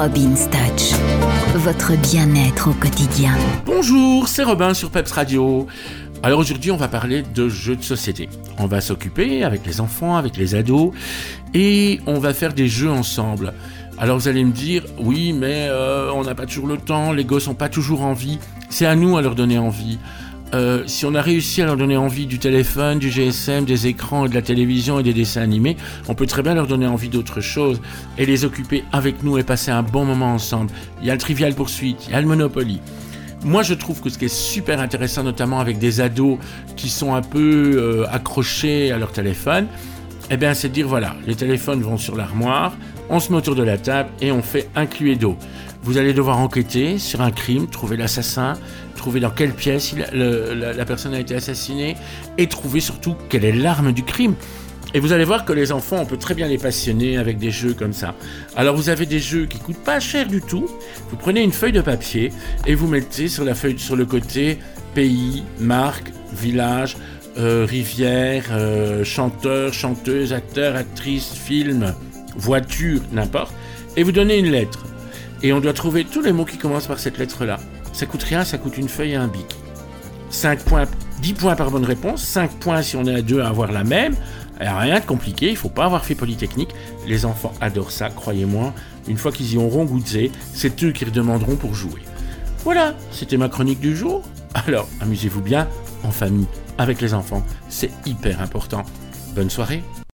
Robin Touch, votre bien-être au quotidien. Bonjour, c'est Robin sur Peps Radio. Alors aujourd'hui, on va parler de jeux de société. On va s'occuper avec les enfants, avec les ados, et on va faire des jeux ensemble. Alors vous allez me dire, oui, mais euh, on n'a pas toujours le temps, les gosses n'ont pas toujours envie. C'est à nous à leur donner envie. Euh, si on a réussi à leur donner envie du téléphone, du GSM, des écrans, de la télévision et des dessins animés, on peut très bien leur donner envie d'autre chose et les occuper avec nous et passer un bon moment ensemble. Il y a le Trivial Poursuite, il y a le Monopoly. Moi, je trouve que ce qui est super intéressant, notamment avec des ados qui sont un peu euh, accrochés à leur téléphone, eh bien, c'est de dire voilà, les téléphones vont sur l'armoire, on se met autour de la table et on fait un cluedo. Vous allez devoir enquêter sur un crime, trouver l'assassin, trouver dans quelle pièce la, personne a été assassinée et trouver surtout quelle est l'arme du crime. Et vous allez voir que les enfants, on peut très bien les passionner avec des jeux comme ça. Alors vous avez des jeux qui coûtent pas cher du tout. Vous prenez une feuille de papier et vous mettez sur la feuille sur le côté pays, marque, village, euh, rivière, euh, chanteur, chanteuse, acteur, actrice, film, voiture, n'importe. Et vous donnez une lettre. Et on doit trouver tous les mots qui commencent par cette lettre-là. Ça coûte rien, ça coûte une feuille et un bic. 5 points, 10 points par bonne réponse, 5 points si on est à deux à avoir la même. rien de compliqué, il faut pas avoir fait Polytechnique. Les enfants adorent ça, croyez-moi. Une fois qu'ils y auront goûté, c'est eux qui redemanderont pour jouer. Voilà, c'était ma chronique du jour. Alors, amusez-vous bien, en famille, avec les enfants, c'est hyper important. Bonne soirée